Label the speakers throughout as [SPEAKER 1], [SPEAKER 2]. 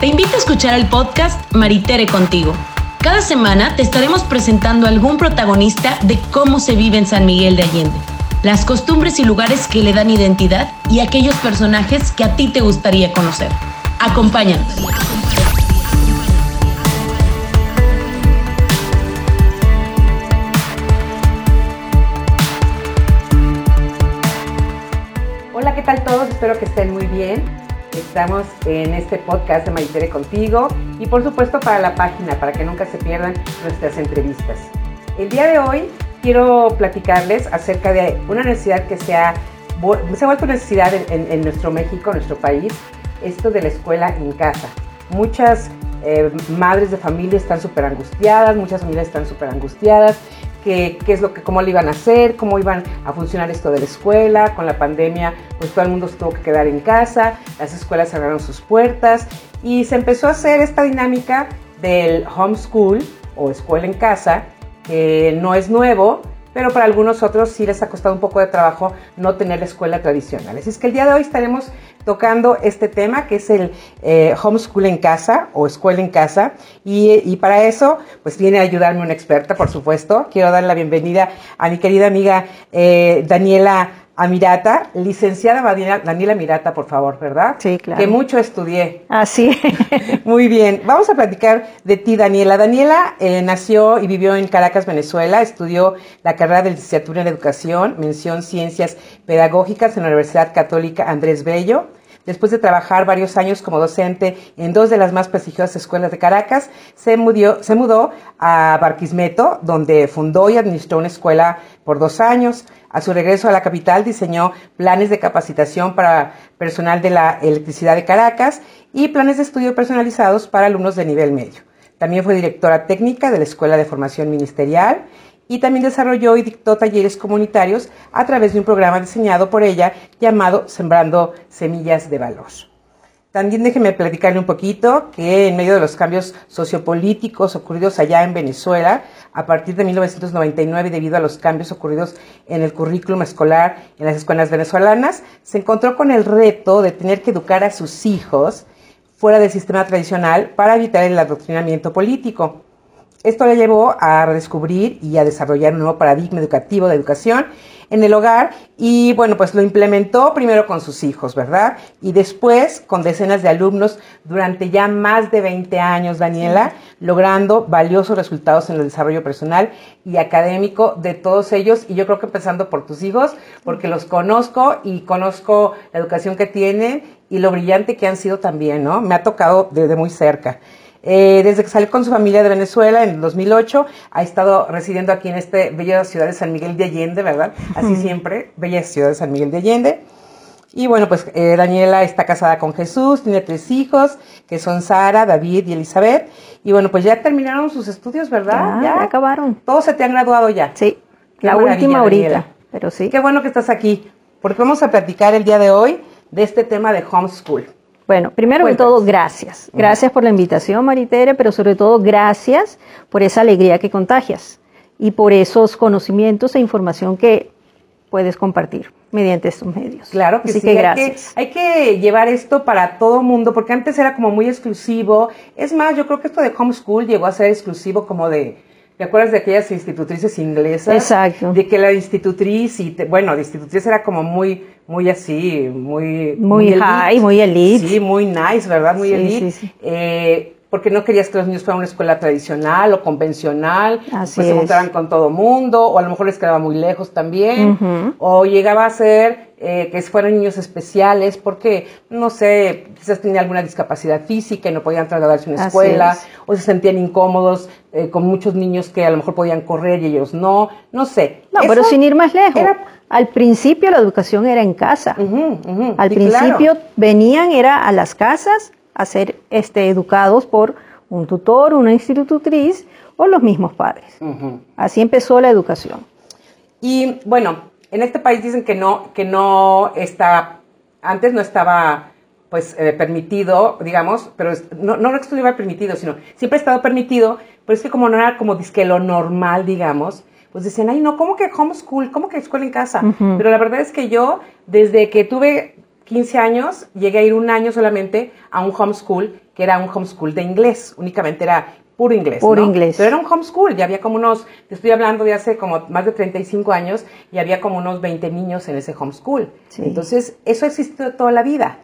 [SPEAKER 1] Te invito a escuchar el podcast Maritere contigo. Cada semana te estaremos presentando algún protagonista de cómo se vive en San Miguel de Allende, las costumbres y lugares que le dan identidad y aquellos personajes que a ti te gustaría conocer. Acompáñanos.
[SPEAKER 2] Hola, ¿qué tal todos? Espero que estén muy bien. Estamos en este podcast de Maritere Contigo y por supuesto para la página, para que nunca se pierdan nuestras entrevistas. El día de hoy quiero platicarles acerca de una necesidad que se ha, se ha vuelto necesidad en, en, nuestro México, nuestro país, esto de la escuela en casa. Muchas eh, madres de familia están súper angustiadas, muchas familias están súper angustiadas qué, es lo que, cómo lo iban a hacer, cómo iban a funcionar esto de la escuela. Con la pandemia, pues todo el mundo se tuvo que quedar en casa, las escuelas cerraron sus puertas y se empezó a hacer esta dinámica del homeschool o escuela en casa, que no es nuevo, pero para algunos otros sí les ha costado un poco de trabajo no tener la escuela tradicional. Así es que el día de hoy estaremos tocando este tema que es el eh, homeschool en casa o escuela en casa y, para eso pues viene a ayudarme una experta, por supuesto. Quiero dar la bienvenida a mi querida amiga eh, Daniela Amirata, licenciada Daniela Mirata, por favor, ¿verdad?
[SPEAKER 3] Sí, claro.
[SPEAKER 2] Que mucho estudié.
[SPEAKER 3] Así.
[SPEAKER 2] Muy bien. Vamos a platicar de ti, Daniela. Daniela eh, nació y vivió en Caracas, Venezuela. Estudió la carrera de licenciatura en Educación, mención Ciencias Pedagógicas en la Universidad Católica Andrés Bello. Después de trabajar varios años como docente en dos de las más prestigiosas escuelas de Caracas, se, mudó a Barquismeto, donde fundó y administró una escuela por dos años. A su regreso a la capital diseñó planes de capacitación para personal de la electricidad de Caracas y planes de estudio personalizados para alumnos de nivel medio. También fue directora técnica de la Escuela de Formación Ministerial y también desarrolló y dictó talleres comunitarios a través de un programa diseñado por ella llamado Sembrando Semillas de Valor. También déjeme platicarle un poquito que en medio de los cambios sociopolíticos ocurridos allá en Venezuela, a partir de 1999, debido a los cambios ocurridos en el currículum escolar en las escuelas venezolanas, se encontró con el reto de tener que educar a sus hijos fuera del sistema tradicional para evitar el adoctrinamiento político. Esto le llevó a redescubrir y a desarrollar un nuevo paradigma educativo de educación en el hogar y bueno, pues lo implementó primero con sus hijos, ¿verdad? Y después con decenas de alumnos durante ya más de 20 años, Daniela, logrando valiosos resultados en el desarrollo personal y académico de todos ellos y yo creo que empezando por tus hijos, porque los conozco y conozco la educación que tienen y lo brillante que han sido también, ¿no? Me ha tocado desde muy cerca. Eh, desde que salió con su familia de Venezuela en 2008, ha estado residiendo aquí en esta bella ciudad de San Miguel de Allende, ¿verdad? Así siempre, bella ciudad de San Miguel de Allende. Y bueno, pues eh, Daniela está casada con Jesús, tiene tres hijos, que son Sara, David y Elizabeth. Y bueno, pues ya terminaron sus estudios, ¿verdad?
[SPEAKER 3] Ya, acabaron.
[SPEAKER 2] Todos se te han graduado ya.
[SPEAKER 3] Sí, la última ahorita, pero sí.
[SPEAKER 2] Qué bueno que estás aquí, porque vamos a platicar el día de hoy de este tema de homeschool.
[SPEAKER 3] Bueno, primero que todo, gracias. Gracias por la invitación, Maritere, pero sobre todo gracias por esa alegría que contagias y por esos conocimientos e información que puedes compartir mediante estos medios.
[SPEAKER 2] Claro que sí, que gracias. Hay, que, hay que llevar esto para todo mundo, porque antes era como muy exclusivo. Es más, yo creo que esto de homeschool llegó a ser exclusivo como de, ¿Te acuerdas de aquellas institutrices inglesas?
[SPEAKER 3] Exacto.
[SPEAKER 2] De que la institutriz, y bueno, la institutriz era como muy, muy así, muy...
[SPEAKER 3] Muy, high, muy elite.
[SPEAKER 2] Sí, muy nice, ¿verdad? Muy elite. Sí, sí. Eh, porque no querías que los niños fueran a una escuela tradicional o convencional,
[SPEAKER 3] Así
[SPEAKER 2] pues se juntaran con todo mundo, o a lo mejor les quedaba muy lejos también, o llegaba a ser eh, que fueran niños especiales porque, no sé, quizás tenían alguna discapacidad física y no podían trasladarse a una escuela, o se sentían incómodos eh, con muchos niños que a lo mejor podían correr y ellos no, no sé.
[SPEAKER 3] No, pero sin ir más lejos. Al principio la educación era en casa. al principio venían, era a las casas a ser este, educados por un tutor, una institutriz o los mismos padres. Así empezó la educación.
[SPEAKER 2] Y bueno, en este país dicen que no, que no está, antes no estaba pues eh, permitido, digamos, pero no, no estuviera permitido, sino siempre ha estado permitido, pero es que como no era como disque lo normal, digamos, pues decían, ay, no, ¿cómo que homeschool? ¿Cómo que escuela en casa? Pero la verdad es que yo, desde que tuve 15 años, llegué a ir un año solamente a un homeschool, que era un homeschool de inglés, únicamente era puro inglés.
[SPEAKER 3] Puro inglés.
[SPEAKER 2] Pero era un homeschool, ya había como unos, te estoy hablando de hace como más de 35 años, y había como unos 20 niños en ese homeschool. Entonces, eso existe toda la vida.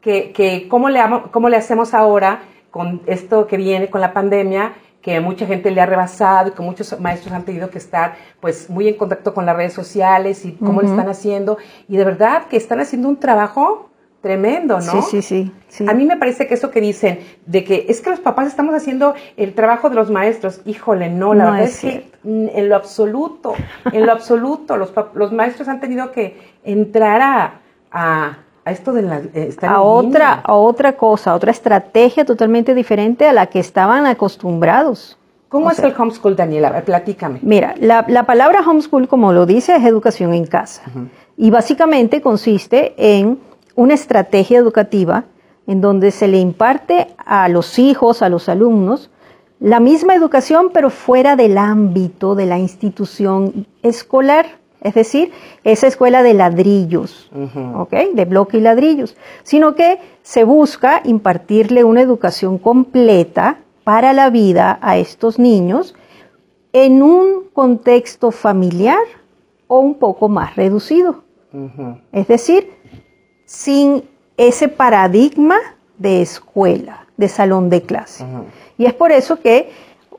[SPEAKER 2] Que, que ¿cómo, le, ¿Cómo le hacemos ahora con esto que viene con la pandemia? Que mucha gente le ha rebasado y que muchos maestros han tenido que estar pues muy en contacto con las redes sociales y cómo lo están haciendo. Y de verdad que están haciendo un trabajo tremendo, ¿no?
[SPEAKER 3] Sí, sí, sí,
[SPEAKER 2] A mí me parece que eso que dicen de que es que los papás estamos haciendo el trabajo de los maestros, híjole, no, la verdad es, que en lo absoluto, en lo absoluto, los, los maestros han tenido que entrar a a esto de la,
[SPEAKER 3] eh, a otra a otra cosa, a otra estrategia totalmente diferente a la que estaban acostumbrados.
[SPEAKER 2] ¿Cómo es el homeschool, Daniela? Platícame.
[SPEAKER 3] Mira, la, palabra homeschool, como lo dice, es educación en casa. Y básicamente consiste en una estrategia educativa en donde se le imparte a los hijos, a los alumnos, la misma educación, pero fuera del ámbito de la institución escolar es decir, esa escuela de ladrillos, De bloque y ladrillos, sino que se busca impartirle una educación completa para la vida a estos niños en un contexto familiar o un poco más reducido. Es decir, sin ese paradigma de escuela, de salón de clase. Y es por eso que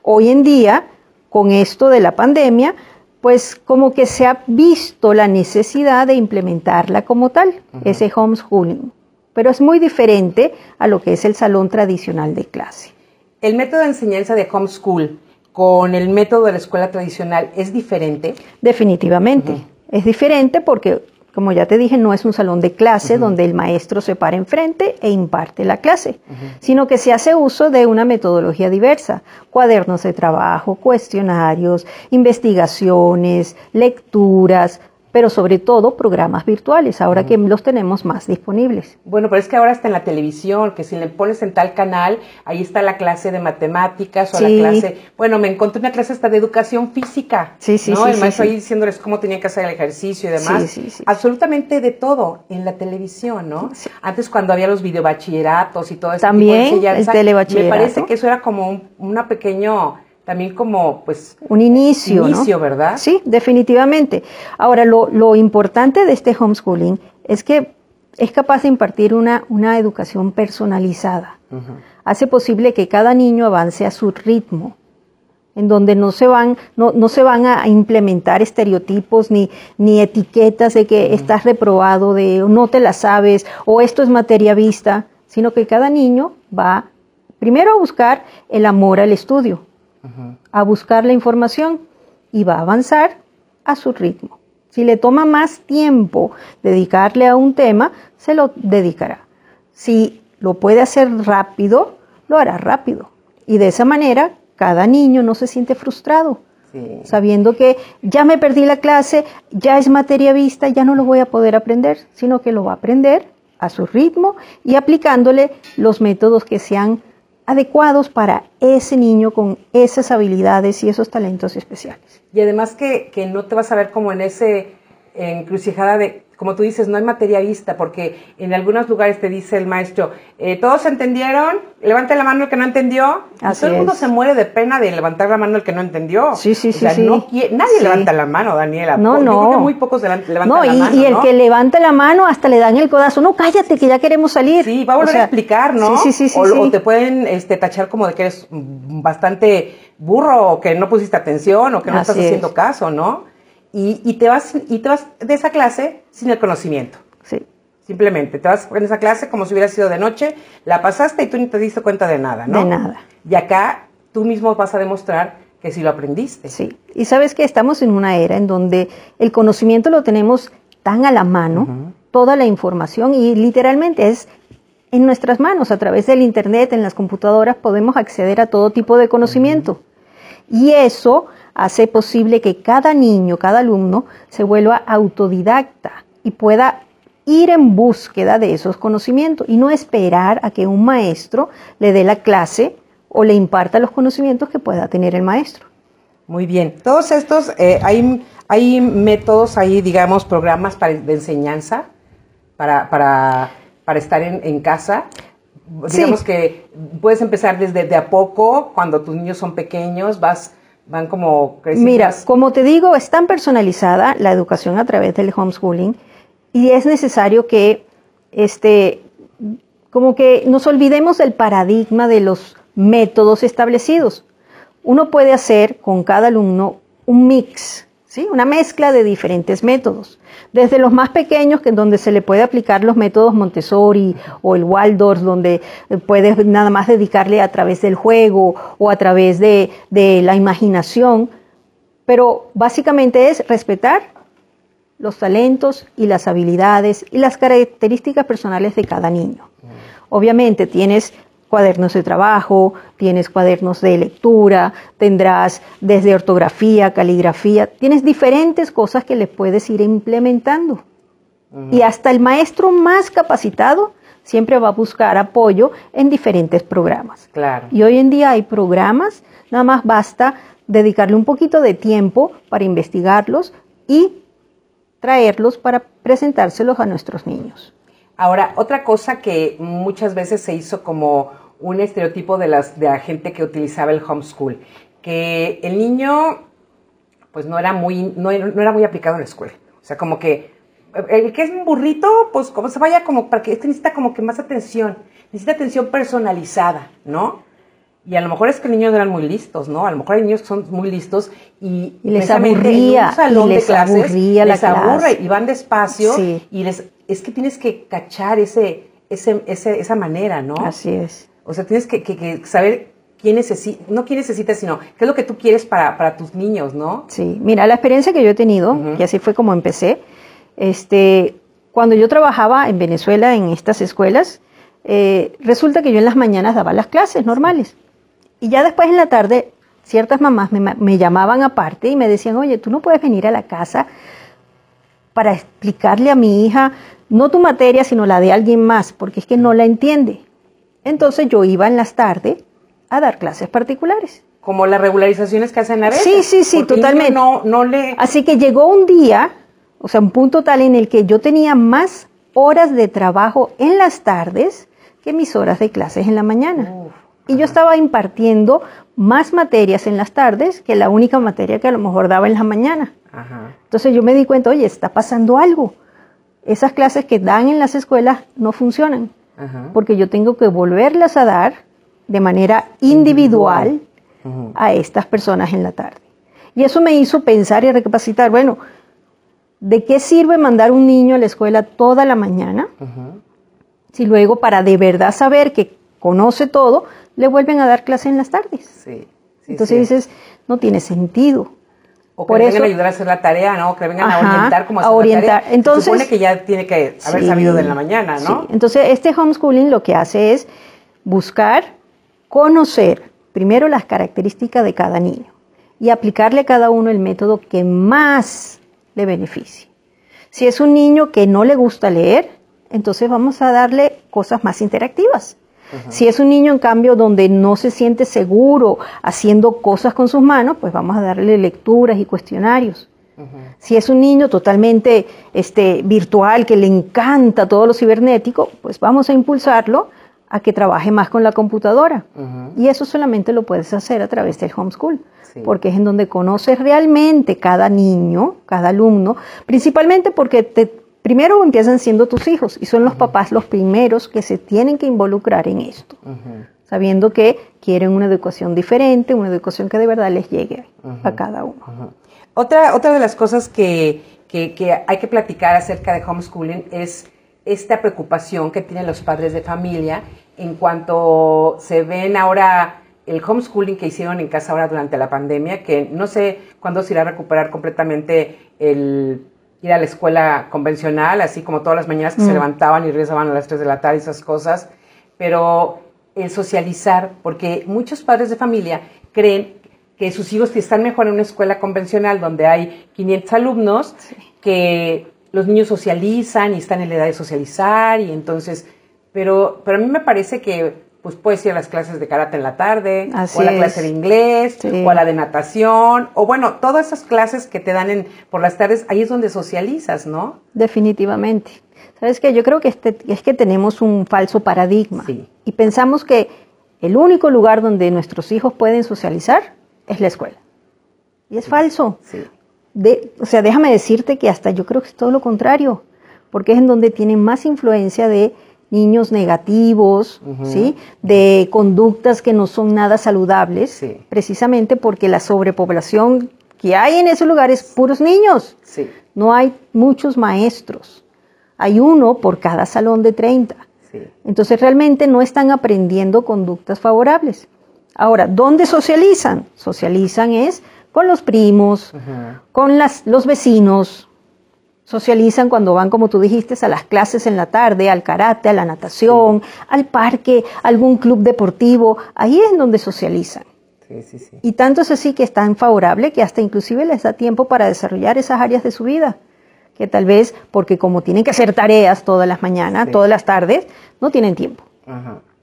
[SPEAKER 3] hoy en día, con esto de la pandemia, pues como que se ha visto la necesidad de implementarla como tal, ese homeschooling. Pero es muy diferente a lo que es el salón tradicional de clase.
[SPEAKER 2] ¿El método de enseñanza de homeschool con el método de la escuela tradicional es diferente?
[SPEAKER 3] Definitivamente. Es diferente porque como ya te dije, no es un salón de clase donde el maestro se para enfrente e imparte la clase, sino que se hace uso de una metodología diversa, cuadernos de trabajo, cuestionarios, investigaciones, lecturas, pero sobre todo programas virtuales, ahora que los tenemos más disponibles.
[SPEAKER 2] Bueno, pero es que ahora está en la televisión, que si le pones en tal canal, ahí está la clase de matemáticas o la clase, bueno, me encontré una clase hasta de educación física,
[SPEAKER 3] sí, sí,
[SPEAKER 2] ¿no?
[SPEAKER 3] Sí,
[SPEAKER 2] el maestro ahí diciéndoles cómo tenían que hacer el ejercicio y demás. Absolutamente de todo en la televisión, ¿no? Antes cuando había los videobachilleratos y todo eso.
[SPEAKER 3] También el telebachillerato.
[SPEAKER 2] Me parece que eso era como un una pequeño también como pues
[SPEAKER 3] un inicio,
[SPEAKER 2] inicio ¿verdad?
[SPEAKER 3] Sí, definitivamente. Ahora, lo, importante de este homeschooling es que es capaz de impartir una, una educación personalizada. Hace posible que cada niño avance a su ritmo, en donde no se van, no, no se van a implementar estereotipos ni, ni etiquetas de que estás reprobado, de no te la sabes, o esto es materia vista, sino que cada niño va primero a buscar el amor al estudio, a buscar la información y va a avanzar a su ritmo. Si le toma más tiempo dedicarle a un tema, se lo dedicará. Si lo puede hacer rápido, lo hará rápido. Y de esa manera, cada niño no se siente frustrado, sabiendo que ya me perdí la clase, ya es materia vista, ya no lo voy a poder aprender, sino que lo va a aprender a su ritmo y aplicándole los métodos que sean adecuados para ese niño con esas habilidades y esos talentos especiales.
[SPEAKER 2] Y además que, no te vas a ver como en ese encrucijada de como tú dices, no hay materia vista, porque en algunos lugares te dice el maestro, eh, ¿todos entendieron? Levante la mano el que no entendió. todo el mundo se muere de pena de levantar la mano el que no entendió.
[SPEAKER 3] Sí, sí, sí.
[SPEAKER 2] nadie levanta la mano, Daniela.
[SPEAKER 3] No, no.
[SPEAKER 2] muy pocos levantan
[SPEAKER 3] no,
[SPEAKER 2] la
[SPEAKER 3] mano. Y el que levanta la mano hasta le dan el codazo. No, cállate, que ya queremos salir.
[SPEAKER 2] Sí, va a volver a explicar, ¿no? Sí, sí, sí. O, te pueden este, tachar como de que eres bastante burro, o que no pusiste atención, o que no estás haciendo caso, ¿no? Y, te vas, y te vas de esa clase sin el conocimiento.
[SPEAKER 3] Sí.
[SPEAKER 2] Simplemente, te vas en esa clase como si hubiera sido de noche, la pasaste y tú ni te diste cuenta de nada, ¿no?
[SPEAKER 3] De nada.
[SPEAKER 2] Y acá tú mismo vas a demostrar que sí lo aprendiste.
[SPEAKER 3] Sí. Y sabes que estamos en una era en donde el conocimiento lo tenemos tan a la mano, toda la información, y literalmente es en nuestras manos, a través del Internet, en las computadoras, podemos acceder a todo tipo de conocimiento. Y eso hace posible que cada niño, cada alumno se vuelva autodidacta y pueda ir en búsqueda de esos conocimientos y no esperar a que un maestro le dé la clase o le imparta los conocimientos que pueda tener el maestro.
[SPEAKER 2] Muy bien. Todos estos, eh, hay, hay métodos, hay, digamos, programas para, de enseñanza para, para, para estar en, en casa? Digamos que puedes empezar desde de a poco, cuando tus niños son pequeños, vas van como
[SPEAKER 3] creciendo. Mira, como te digo, es tan personalizada la educación a través del homeschooling y es necesario que este como que nos olvidemos del paradigma de los métodos establecidos. Uno puede hacer con cada alumno un mix, ¿sí? una mezcla de diferentes métodos. Desde los más pequeños, que donde se le puede aplicar los métodos Montessori o el Waldorf, donde puedes nada más dedicarle a través del juego o a través de, de la imaginación. Pero básicamente es respetar los talentos y las habilidades y las características personales de cada niño. Obviamente tienes cuadernos de trabajo, tienes cuadernos de lectura, tendrás desde ortografía, caligrafía, tienes diferentes cosas que le puedes ir implementando. Y hasta el maestro más capacitado siempre va a buscar apoyo en diferentes programas.
[SPEAKER 2] Claro.
[SPEAKER 3] Y hoy en día hay programas, nada más basta dedicarle un poquito de tiempo para investigarlos y traerlos para presentárselos a nuestros niños.
[SPEAKER 2] Ahora, otra cosa que muchas veces se hizo como un estereotipo de, las, de la gente que utilizaba el homeschool, que el niño pues no era muy, no, era muy aplicado en la escuela. O sea, como que el que es un burrito, pues como se vaya como para que este necesita como que más atención, necesita atención personalizada, ¿no? Y a lo mejor es que los niños eran muy listos, ¿no? A lo mejor hay niños que son muy listos y,
[SPEAKER 3] les aburría,
[SPEAKER 2] y les aburría la les aburre y van despacio y les es que tienes que cachar ese, ese, esa manera, ¿no?
[SPEAKER 3] Así es.
[SPEAKER 2] O sea, tienes que, saber quién necesita, no quién necesitas, sino qué es lo que tú quieres para, tus niños, ¿no?
[SPEAKER 3] Sí, mira, la experiencia que yo he tenido, y así fue como empecé, este, cuando yo trabajaba en Venezuela en estas escuelas, eh, resulta que yo en las mañanas daba las clases normales. Y ya después en la tarde, ciertas mamás me, me llamaban aparte y me decían, oye, tú no puedes venir a la casa para explicarle a mi hija no tu materia, sino la de alguien más, porque es que no la entiende. Entonces yo iba en las tardes a dar clases particulares.
[SPEAKER 2] Como las regularizaciones que hacen a veces.
[SPEAKER 3] Sí, sí, sí, totalmente.
[SPEAKER 2] No, no le...
[SPEAKER 3] Así que llegó un día, o sea, un punto tal en el que yo tenía más horas de trabajo en las tardes que mis horas de clases en la mañana. Y yo estaba impartiendo más materias en las tardes que la única materia que a lo mejor daba en la mañana. Entonces yo me di cuenta, oye, está pasando algo esas clases que dan en las escuelas no funcionan, porque yo tengo que volverlas a dar de manera individual, a estas personas en la tarde. Y eso me hizo pensar y recapacitar, bueno, ¿de qué sirve mandar un niño a la escuela toda la mañana? Si luego para de verdad saber que conoce todo, le vuelven a dar clase en las tardes. Entonces dices, no tiene sentido.
[SPEAKER 2] O que vengan a ayudar a hacer la tarea, ¿no? Que vengan a orientar como a
[SPEAKER 3] orientar. Entonces,
[SPEAKER 2] Se supone que ya tiene que haber sabido de la mañana, ¿no?
[SPEAKER 3] Sí. Entonces, este homeschooling lo que hace es buscar, conocer primero las características de cada niño y aplicarle a cada uno el método que más le beneficie. Si es un niño que no le gusta leer, entonces vamos a darle cosas más interactivas. Si es un niño, en cambio, donde no se siente seguro haciendo cosas con sus manos, pues vamos a darle lecturas y cuestionarios. Si es un niño totalmente este, virtual, que le encanta todo lo cibernético, pues vamos a impulsarlo a que trabaje más con la computadora. Y eso solamente lo puedes hacer a través del homeschool, porque es en donde conoces realmente cada niño, cada alumno, principalmente porque te primero empiezan siendo tus hijos y son los papás los primeros que se tienen que involucrar en esto, sabiendo que quieren una educación diferente, una educación que de verdad les llegue a cada uno.
[SPEAKER 2] Otra, otra de las cosas que, que, hay que platicar acerca de homeschooling es esta preocupación que tienen los padres de familia en cuanto se ven ahora el homeschooling que hicieron en casa ahora durante la pandemia, que no sé cuándo se irá a recuperar completamente el ir a la escuela convencional, así como todas las mañanas que se mm. levantaban y regresaban a las 3 de la tarde, esas cosas, pero el socializar, porque muchos padres de familia creen que sus hijos están mejor en una escuela convencional donde hay 500 alumnos, que los niños socializan y están en la edad de socializar y entonces, pero, pero a mí me parece que pues puedes ir a las clases de karate en la tarde, o a la clase de inglés, o a la de natación, o bueno, todas esas clases que te dan en, por las tardes, ahí es donde socializas, ¿no?
[SPEAKER 3] Definitivamente. ¿Sabes qué? Yo creo que este, es que tenemos un falso paradigma y pensamos que el único lugar donde nuestros hijos pueden socializar es la escuela. Y es falso. De, o sea, déjame decirte que hasta yo creo que es todo lo contrario, porque es en donde tienen más influencia de niños negativos, ¿sí? de conductas que no son nada saludables, precisamente porque la sobrepoblación que hay en esos lugares, puros niños. No hay muchos maestros. Hay uno por cada salón de 30. Entonces realmente no están aprendiendo conductas favorables. Ahora, ¿dónde socializan? Socializan es con los primos, con las, los vecinos, Socializan cuando van, como tú dijiste, a las clases en la tarde, al karate, a la natación, al parque, algún club deportivo. Ahí es donde socializan. Sí, sí, sí. Y tanto es así que es tan favorable que hasta inclusive les da tiempo para desarrollar esas áreas de su vida. Que tal vez, porque como tienen que hacer tareas todas las mañanas, todas las tardes, no tienen tiempo.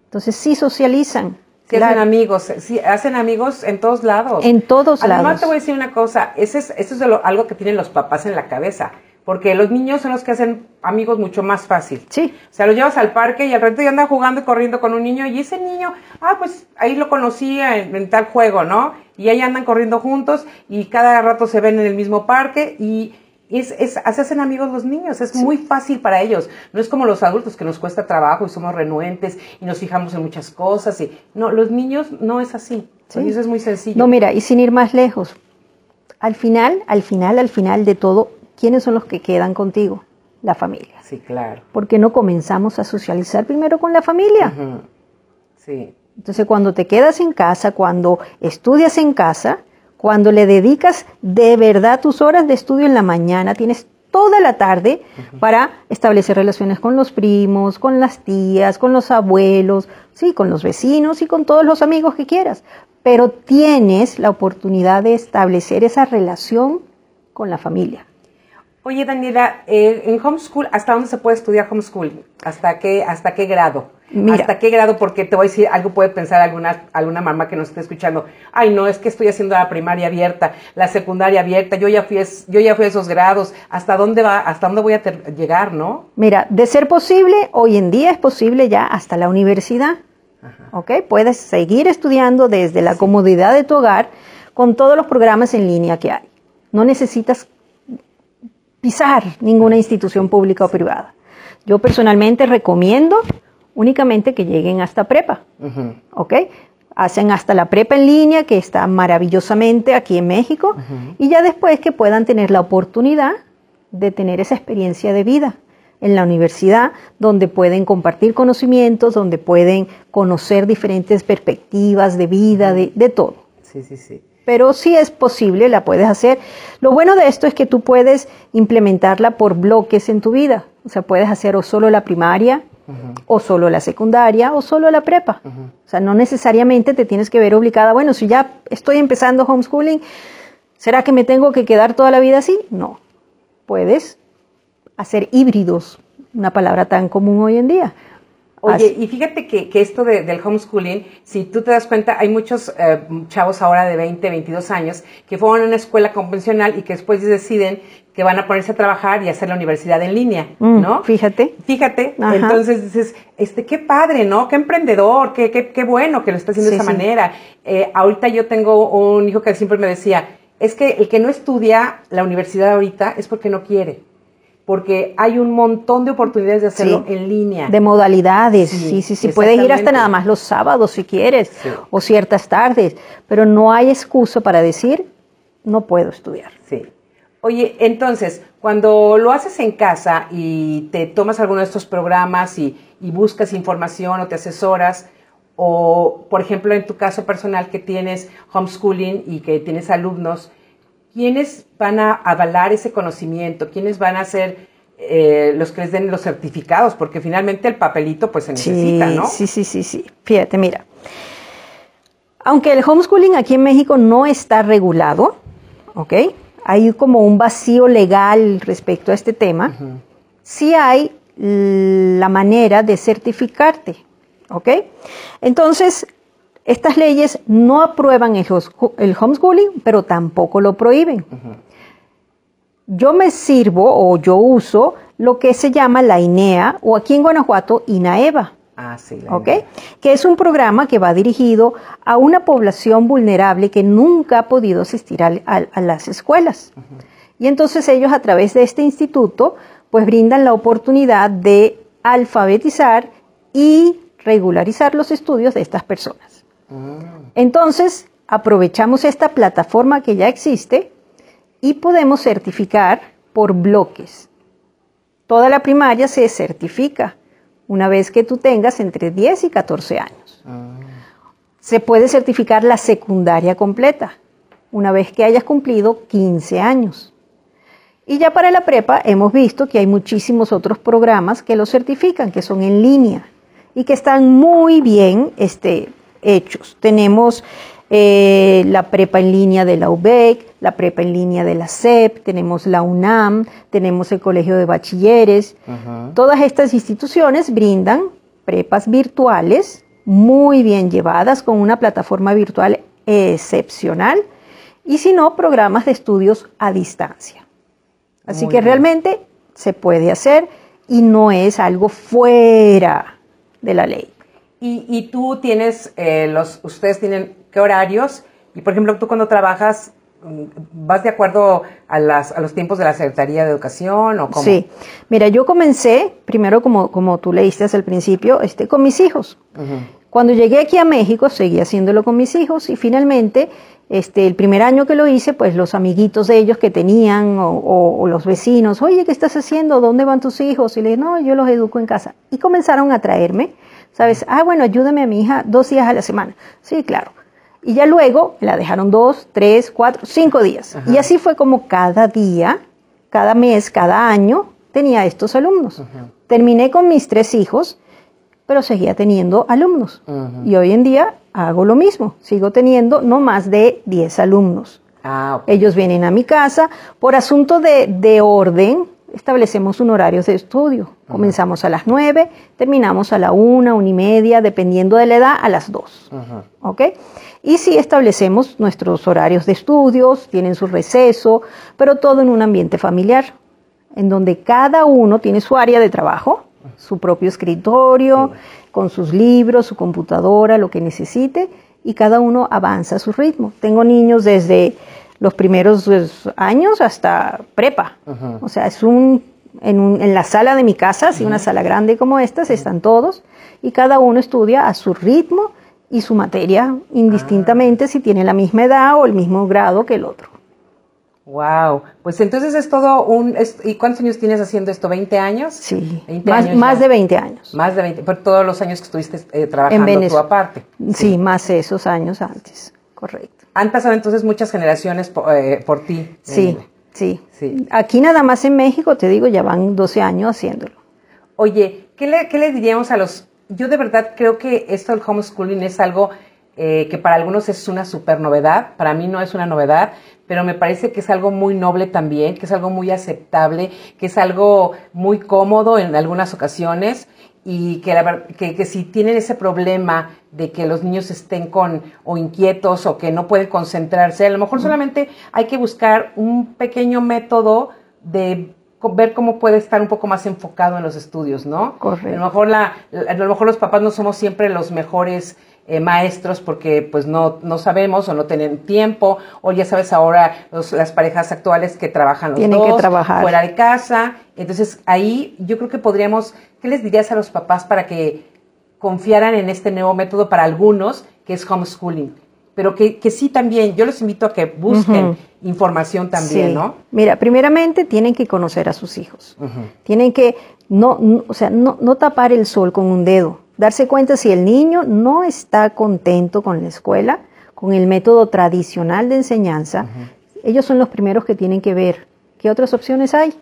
[SPEAKER 3] Entonces sí socializan.
[SPEAKER 2] Sí, hacen amigos, sí, hacen amigos en todos lados.
[SPEAKER 3] En todos lados.
[SPEAKER 2] Además te voy a decir una cosa, es, eso es algo que tienen los papás en la cabeza porque los niños son los que hacen amigos mucho más fácil.
[SPEAKER 3] Sí.
[SPEAKER 2] O sea, los llevas al parque y al rato ya andan jugando y corriendo con un niño y ese niño, ah, pues ahí lo conocía en, tal juego, ¿no? Y ahí andan corriendo juntos y cada rato se ven en el mismo parque y es, es, hacen amigos los niños, es muy fácil para ellos. No es como los adultos que nos cuesta trabajo y somos renuentes y nos fijamos en muchas cosas. Y, no, los niños no es así. Sí. Eso es muy sencillo.
[SPEAKER 3] No, mira, y sin ir más lejos, al final, al final, al final de todo, ¿quiénes son los que quedan contigo? La familia.
[SPEAKER 2] Sí, claro.
[SPEAKER 3] ¿Por qué no comenzamos a socializar primero con la familia?
[SPEAKER 2] Sí.
[SPEAKER 3] Entonces, cuando te quedas en casa, cuando estudias en casa, cuando le dedicas de verdad tus horas de estudio en la mañana, tienes toda la tarde para establecer relaciones con los primos, con las tías, con los abuelos, sí, con los vecinos y con todos los amigos que quieras. Pero tienes la oportunidad de establecer esa relación con la familia.
[SPEAKER 2] Oye, Daniela, eh, en homeschool, ¿hasta dónde se puede estudiar homeschool? ¿Hasta qué, hasta qué grado? ¿Hasta qué grado? Porque te voy a decir, algo puede pensar alguna, alguna mamá que nos esté escuchando. Ay, no, es que estoy haciendo la primaria abierta, la secundaria abierta, yo ya fui, yo ya fui a esos grados. ¿Hasta dónde va, hasta dónde voy a llegar, no?
[SPEAKER 3] Mira, de ser posible, hoy en día es posible ya hasta la universidad. ¿Ok? Puedes seguir estudiando desde la comodidad de tu hogar con todos los programas en línea que hay. No necesitas pisar ninguna institución pública o privada. Yo personalmente recomiendo únicamente que lleguen hasta prepa, ¿ok? Hacen hasta la prepa en línea, que está maravillosamente aquí en México, y ya después que puedan tener la oportunidad de tener esa experiencia de vida en la universidad, donde pueden compartir conocimientos, donde pueden conocer diferentes perspectivas de vida, de, de todo.
[SPEAKER 2] Sí, sí, sí
[SPEAKER 3] pero si es posible, la puedes hacer. Lo bueno de esto es que tú puedes implementarla por bloques en tu vida. O sea, puedes hacer o solo la primaria, o solo la secundaria, o solo la prepa. O sea, no necesariamente te tienes que ver obligada, bueno, si ya estoy empezando homeschooling, ¿será que me tengo que quedar toda la vida así? No. Puedes hacer híbridos, una palabra tan común hoy en día.
[SPEAKER 2] Oye, y fíjate que, esto del homeschooling, si tú te das cuenta, hay muchos eh, chavos ahora de 20, 22 años que fueron a una escuela convencional y que después deciden que van a ponerse a trabajar y hacer la universidad en línea, mm, ¿no?
[SPEAKER 3] Fíjate.
[SPEAKER 2] Fíjate. Entonces dices, este, qué padre, ¿no? Qué emprendedor, qué, qué, qué bueno que lo está haciendo de esa manera. Eh, ahorita yo tengo un hijo que siempre me decía, es que el que no estudia la universidad ahorita es porque no quiere porque hay un montón de oportunidades de hacerlo en línea.
[SPEAKER 3] De modalidades, sí, sí, sí, puedes ir hasta nada más los sábados si quieres, o ciertas tardes, pero no hay excusa para decir, no puedo estudiar.
[SPEAKER 2] Sí. Oye, entonces, cuando lo haces en casa y te tomas alguno de estos programas y, y buscas información o te asesoras, o por ejemplo en tu caso personal que tienes homeschooling y que tienes alumnos, ¿quiénes van a avalar ese conocimiento? ¿Quiénes van a ser eh, los que les den los certificados? Porque finalmente el papelito pues se necesita, ¿no?
[SPEAKER 3] Sí, sí, sí, sí. Fíjate, mira. Aunque el homeschooling aquí en México no está regulado, ¿ok? Hay como un vacío legal respecto a este tema. Sí hay la manera de certificarte. ¿Ok? Entonces, estas leyes no aprueban el, homeschooling, pero tampoco lo prohíben. Yo me sirvo o yo uso lo que se llama la INEA o aquí en Guanajuato INAEVA.
[SPEAKER 2] Ah, sí.
[SPEAKER 3] ¿Ok? Que es un programa que va dirigido a una población vulnerable que nunca ha podido asistir a, las escuelas. Y entonces ellos a través de este instituto pues brindan la oportunidad de alfabetizar y regularizar los estudios de estas personas. Entonces, aprovechamos esta plataforma que ya existe y podemos certificar por bloques. Toda la primaria se certifica una vez que tú tengas entre 10 y 14 años. Ah. Se puede certificar la secundaria completa una vez que hayas cumplido 15 años. Y ya para la prepa hemos visto que hay muchísimos otros programas que lo certifican, que son en línea y que están muy bien este, hechos. Tenemos eh, la prepa en línea de la UBEC, la prepa en línea de la CEP, tenemos la UNAM, tenemos el Colegio de Bachilleres. Todas estas instituciones brindan prepas virtuales muy bien llevadas con una plataforma virtual excepcional y si no, programas de estudios a distancia. Así que realmente se puede hacer y no es algo fuera de la ley.
[SPEAKER 2] Y, tú tienes, eh, los, ustedes tienen qué horarios, y por ejemplo, tú cuando trabajas, mm, ¿vas de acuerdo a, las, a los tiempos de la Secretaría de Educación o cómo?
[SPEAKER 3] Sí, mira, yo comencé, primero como, como tú leíste al principio, este, con mis hijos. Cuando llegué aquí a México, seguí haciéndolo con mis hijos y finalmente este, el primer año que lo hice, pues los amiguitos de ellos que tenían o, o, los vecinos, oye, ¿qué estás haciendo? ¿Dónde van tus hijos? Y le dije, no, yo los educo en casa. Y comenzaron a traerme ¿Sabes? Ah, bueno, ayúdame a mi hija dos días a la semana. Sí, claro. Y ya luego la dejaron dos, tres, cuatro, cinco días. Y así fue como cada día, cada mes, cada año tenía estos alumnos. Terminé con mis tres hijos, pero seguía teniendo alumnos. Y hoy en día hago lo mismo. Sigo teniendo no más de diez alumnos. Ah, Ellos vienen a mi casa por asunto de, de orden establecemos un horario de estudio. Comenzamos a las 9, terminamos a la 1, 1 y media, dependiendo de la edad, a las 2. ¿Ok? Y sí establecemos nuestros horarios de estudios, tienen su receso, pero todo en un ambiente familiar, en donde cada uno tiene su área de trabajo, su propio escritorio, con sus libros, su computadora, lo que necesite, y cada uno avanza a su ritmo. Tengo niños desde los primeros pues, años hasta prepa. O sea, es un en, la sala de mi casa, si una sala grande como esta, están todos y cada uno estudia a su ritmo y su materia, indistintamente ah. si tiene la misma edad o el mismo grado que el otro.
[SPEAKER 2] Wow, pues entonces es todo un... ¿Y cuántos años tienes haciendo esto? ¿20 años?
[SPEAKER 3] Sí, más, de 20 años.
[SPEAKER 2] Más de 20, por todos los años que estuviste eh, trabajando en tú aparte.
[SPEAKER 3] sí, más esos años antes, correcto.
[SPEAKER 2] Han pasado entonces muchas generaciones eh, por, ti.
[SPEAKER 3] Sí, sí, sí. Aquí nada más en México, te digo, ya van 12 años haciéndolo.
[SPEAKER 2] Oye, ¿qué le, diríamos a los... Yo de verdad creo que esto del homeschooling es algo eh, que para algunos es una super novedad, para mí no es una novedad, pero me parece que es algo muy noble también, que es algo muy aceptable, que es algo muy cómodo en algunas ocasiones y que, la, que, que, si tienen ese problema de que los niños estén con o inquietos o que no pueden concentrarse, a lo mejor solamente hay que buscar un pequeño método de ver cómo puede estar un poco más enfocado en los estudios, ¿no?
[SPEAKER 3] Correcto.
[SPEAKER 2] A lo mejor, la, a lo mejor los papás no somos siempre los mejores eh, maestros porque pues no, no sabemos o no tienen tiempo o ya sabes ahora las parejas actuales que trabajan los
[SPEAKER 3] Tienen
[SPEAKER 2] dos
[SPEAKER 3] que trabajar.
[SPEAKER 2] fuera de casa. Entonces ahí yo creo que podríamos, ¿qué les dirías a los papás para que confiaran en este nuevo método para algunos que es homeschooling? Pero que, que sí también, yo los invito a que busquen información también, ¿no?
[SPEAKER 3] Mira, primeramente tienen que conocer a sus hijos. Tienen que no, o sea, no, no tapar el sol con un dedo darse cuenta si el niño no está contento con la escuela, con el método tradicional de enseñanza, ellos son los primeros que tienen que ver qué otras opciones hay.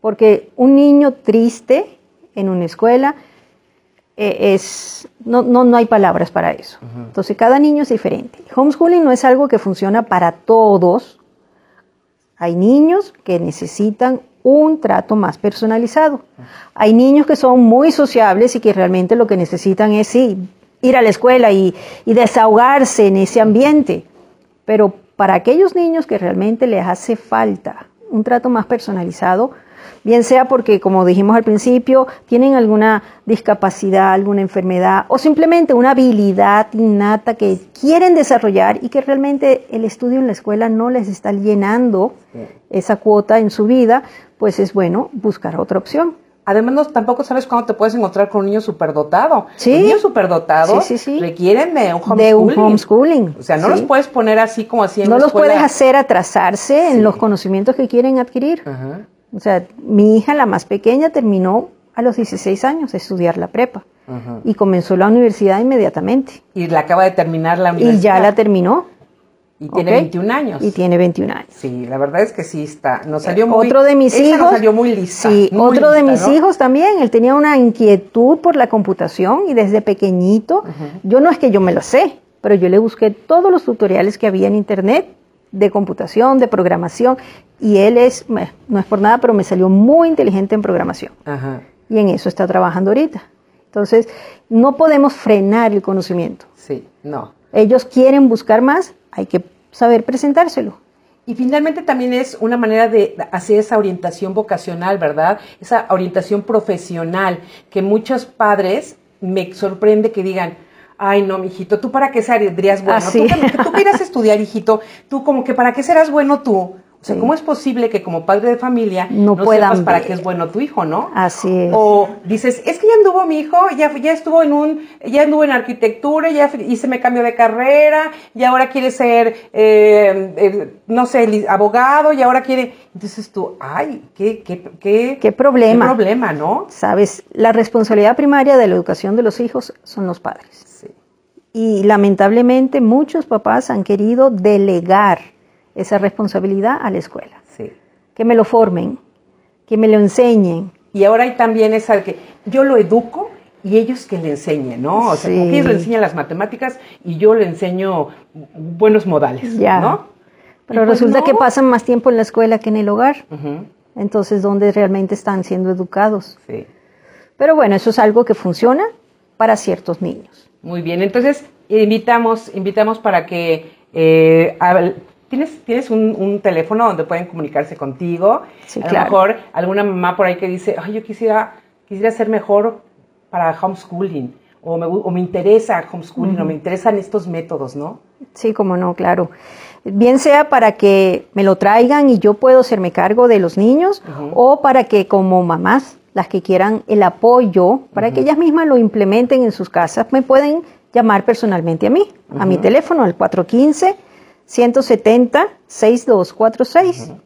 [SPEAKER 3] Porque un niño triste en una escuela eh, es, no, no, no, hay palabras para eso. Entonces cada niño es diferente. Homeschooling no es algo que funciona para todos. Hay niños que necesitan un trato más personalizado. Hay niños que son muy sociables y que realmente lo que necesitan es sí, ir a la escuela y, y desahogarse en ese ambiente. Pero para aquellos niños que realmente les hace falta un trato más personalizado, bien sea porque, como dijimos al principio, tienen alguna discapacidad, alguna enfermedad o simplemente una habilidad innata que quieren desarrollar y que realmente el estudio en la escuela no les está llenando esa cuota en su vida, pues es bueno buscar otra opción.
[SPEAKER 2] Además, no, tampoco sabes cuándo te puedes encontrar con un niño superdotado.
[SPEAKER 3] Sí.
[SPEAKER 2] Los niños superdotados requieren de un homeschooling. De un homeschooling. O sea, no los puedes poner así como así en
[SPEAKER 3] No los puedes hacer atrasarse en los conocimientos que quieren adquirir. Ajá. O sea, mi hija, la más pequeña, terminó a los 16 años de estudiar la prepa y comenzó la universidad inmediatamente.
[SPEAKER 2] Y la acaba de terminar la universidad.
[SPEAKER 3] Y ya la terminó.
[SPEAKER 2] Y tiene 21 años.
[SPEAKER 3] Y tiene 21 años.
[SPEAKER 2] Sí, la verdad es que sí está. Nos salió muy.
[SPEAKER 3] Otro de mis hijos.
[SPEAKER 2] salió muy lista.
[SPEAKER 3] Sí, otro de mis hijos también. Él tenía una inquietud por la computación y desde pequeñito. Yo no es que yo me lo sé, pero yo le busqué todos los tutoriales que había en internet de computación, de programación, y él es, no es por nada, pero me salió muy inteligente en programación. Y en eso está trabajando ahorita. Entonces, no podemos frenar el conocimiento.
[SPEAKER 2] Sí, no.
[SPEAKER 3] Ellos quieren buscar más, hay que saber presentárselo.
[SPEAKER 2] Y finalmente también es una manera de hacer esa orientación vocacional, ¿verdad? Esa orientación profesional, que muchos padres me sorprende que digan, Ay, no, mijito, ¿tú para qué serías bueno?
[SPEAKER 3] Ah,
[SPEAKER 2] ¿Tú, que, tú quieras estudiar, hijito, tú como que para qué serás bueno tú. O sea, ¿cómo es posible que como padre de familia
[SPEAKER 3] no, no sepas
[SPEAKER 2] para qué es bueno tu hijo, no?
[SPEAKER 3] Así es.
[SPEAKER 2] O dices, es que ya anduvo mi hijo, ya, ya estuvo en un, ya anduvo en arquitectura, ya hice me cambio de carrera, y ahora quiere ser, eh, eh, no sé, abogado, y ahora quiere. Entonces tú, ay, qué, qué, qué,
[SPEAKER 3] qué problema.
[SPEAKER 2] Qué problema, ¿no?
[SPEAKER 3] Sabes, la responsabilidad primaria de la educación de los hijos son los padres. Y lamentablemente muchos papás han querido delegar esa responsabilidad a la escuela.
[SPEAKER 2] Sí.
[SPEAKER 3] Que me lo formen, que me lo enseñen.
[SPEAKER 2] Y ahora hay también esa que yo lo educo y ellos que le enseñen, ¿no? O sea, ellos le enseñan las matemáticas y yo le enseño buenos modales,
[SPEAKER 3] ya.
[SPEAKER 2] ¿no?
[SPEAKER 3] Pero pues resulta que pasan más tiempo en la escuela que en el hogar. Entonces, ¿dónde realmente están siendo educados?
[SPEAKER 2] Sí.
[SPEAKER 3] Pero bueno, eso es algo que funciona para ciertos niños.
[SPEAKER 2] Muy bien, entonces invitamos, invitamos para que eh, ¿Tienes, tienes un, teléfono donde pueden comunicarse contigo.
[SPEAKER 3] Sí,
[SPEAKER 2] a lo mejor alguna mamá por ahí que dice, ay, yo quisiera, quisiera ser mejor para homeschooling, o me, o me interesa homeschooling, o me interesan estos métodos, ¿no?
[SPEAKER 3] Sí, como no, claro. Bien sea para que me lo traigan y yo puedo hacerme cargo de los niños, o para que como mamás las que quieran el apoyo para que ellas mismas lo implementen en sus casas, me pueden llamar personalmente a mí, a mi teléfono, al 415-170-6246.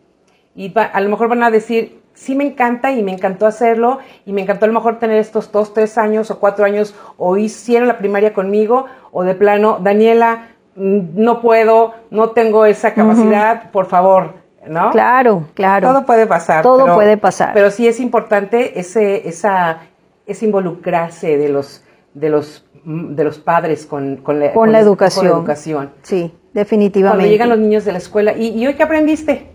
[SPEAKER 2] Y a lo mejor van a decir, sí me encanta y me encantó hacerlo y me encantó a lo mejor tener estos dos, tres años o cuatro años o hicieron la primaria conmigo o de plano, Daniela, mm, no puedo, no tengo esa capacidad, por favor, ¿no?
[SPEAKER 3] Claro, claro.
[SPEAKER 2] Todo puede pasar.
[SPEAKER 3] Todo puede pasar.
[SPEAKER 2] Pero sí es importante ese, esa, ese involucrarse de los, de los, de los padres con, con, la,
[SPEAKER 3] con, la educación.
[SPEAKER 2] Con la educación.
[SPEAKER 3] Sí, definitivamente.
[SPEAKER 2] Cuando llegan los niños de la escuela, ¿y, y hoy qué aprendiste?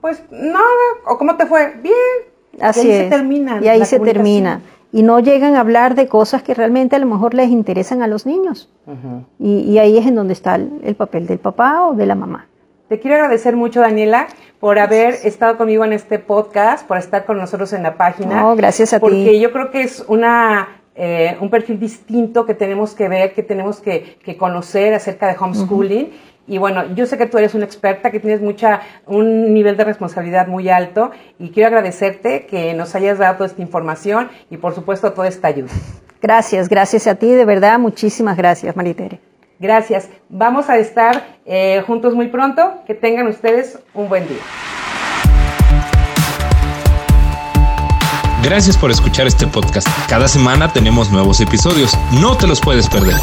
[SPEAKER 2] Pues nada, o cómo te fue, bien.
[SPEAKER 3] Así
[SPEAKER 2] y ahí
[SPEAKER 3] es.
[SPEAKER 2] se termina.
[SPEAKER 3] Y ahí se termina. Y no llegan a hablar de cosas que realmente a lo mejor les interesan a los niños. y, y, ahí es en donde está el, el papel del papá o de la mamá.
[SPEAKER 2] Te quiero agradecer mucho, Daniela, por haber estado conmigo en este podcast, por estar con nosotros en la página.
[SPEAKER 3] No, gracias a
[SPEAKER 2] porque
[SPEAKER 3] ti.
[SPEAKER 2] Porque yo creo que es una eh, un perfil distinto que tenemos que ver, que tenemos que, que conocer acerca de homeschooling. Y bueno, yo sé que tú eres una experta, que tienes mucha, un nivel de responsabilidad muy alto y quiero agradecerte que nos hayas dado toda esta información y por supuesto toda esta ayuda.
[SPEAKER 3] Gracias, gracias a ti, de verdad, muchísimas gracias, Maritere.
[SPEAKER 2] Gracias. Vamos a estar eh, juntos muy pronto. Que tengan ustedes un buen día.
[SPEAKER 4] Gracias por escuchar este podcast. Cada semana tenemos nuevos episodios. No te los puedes perder.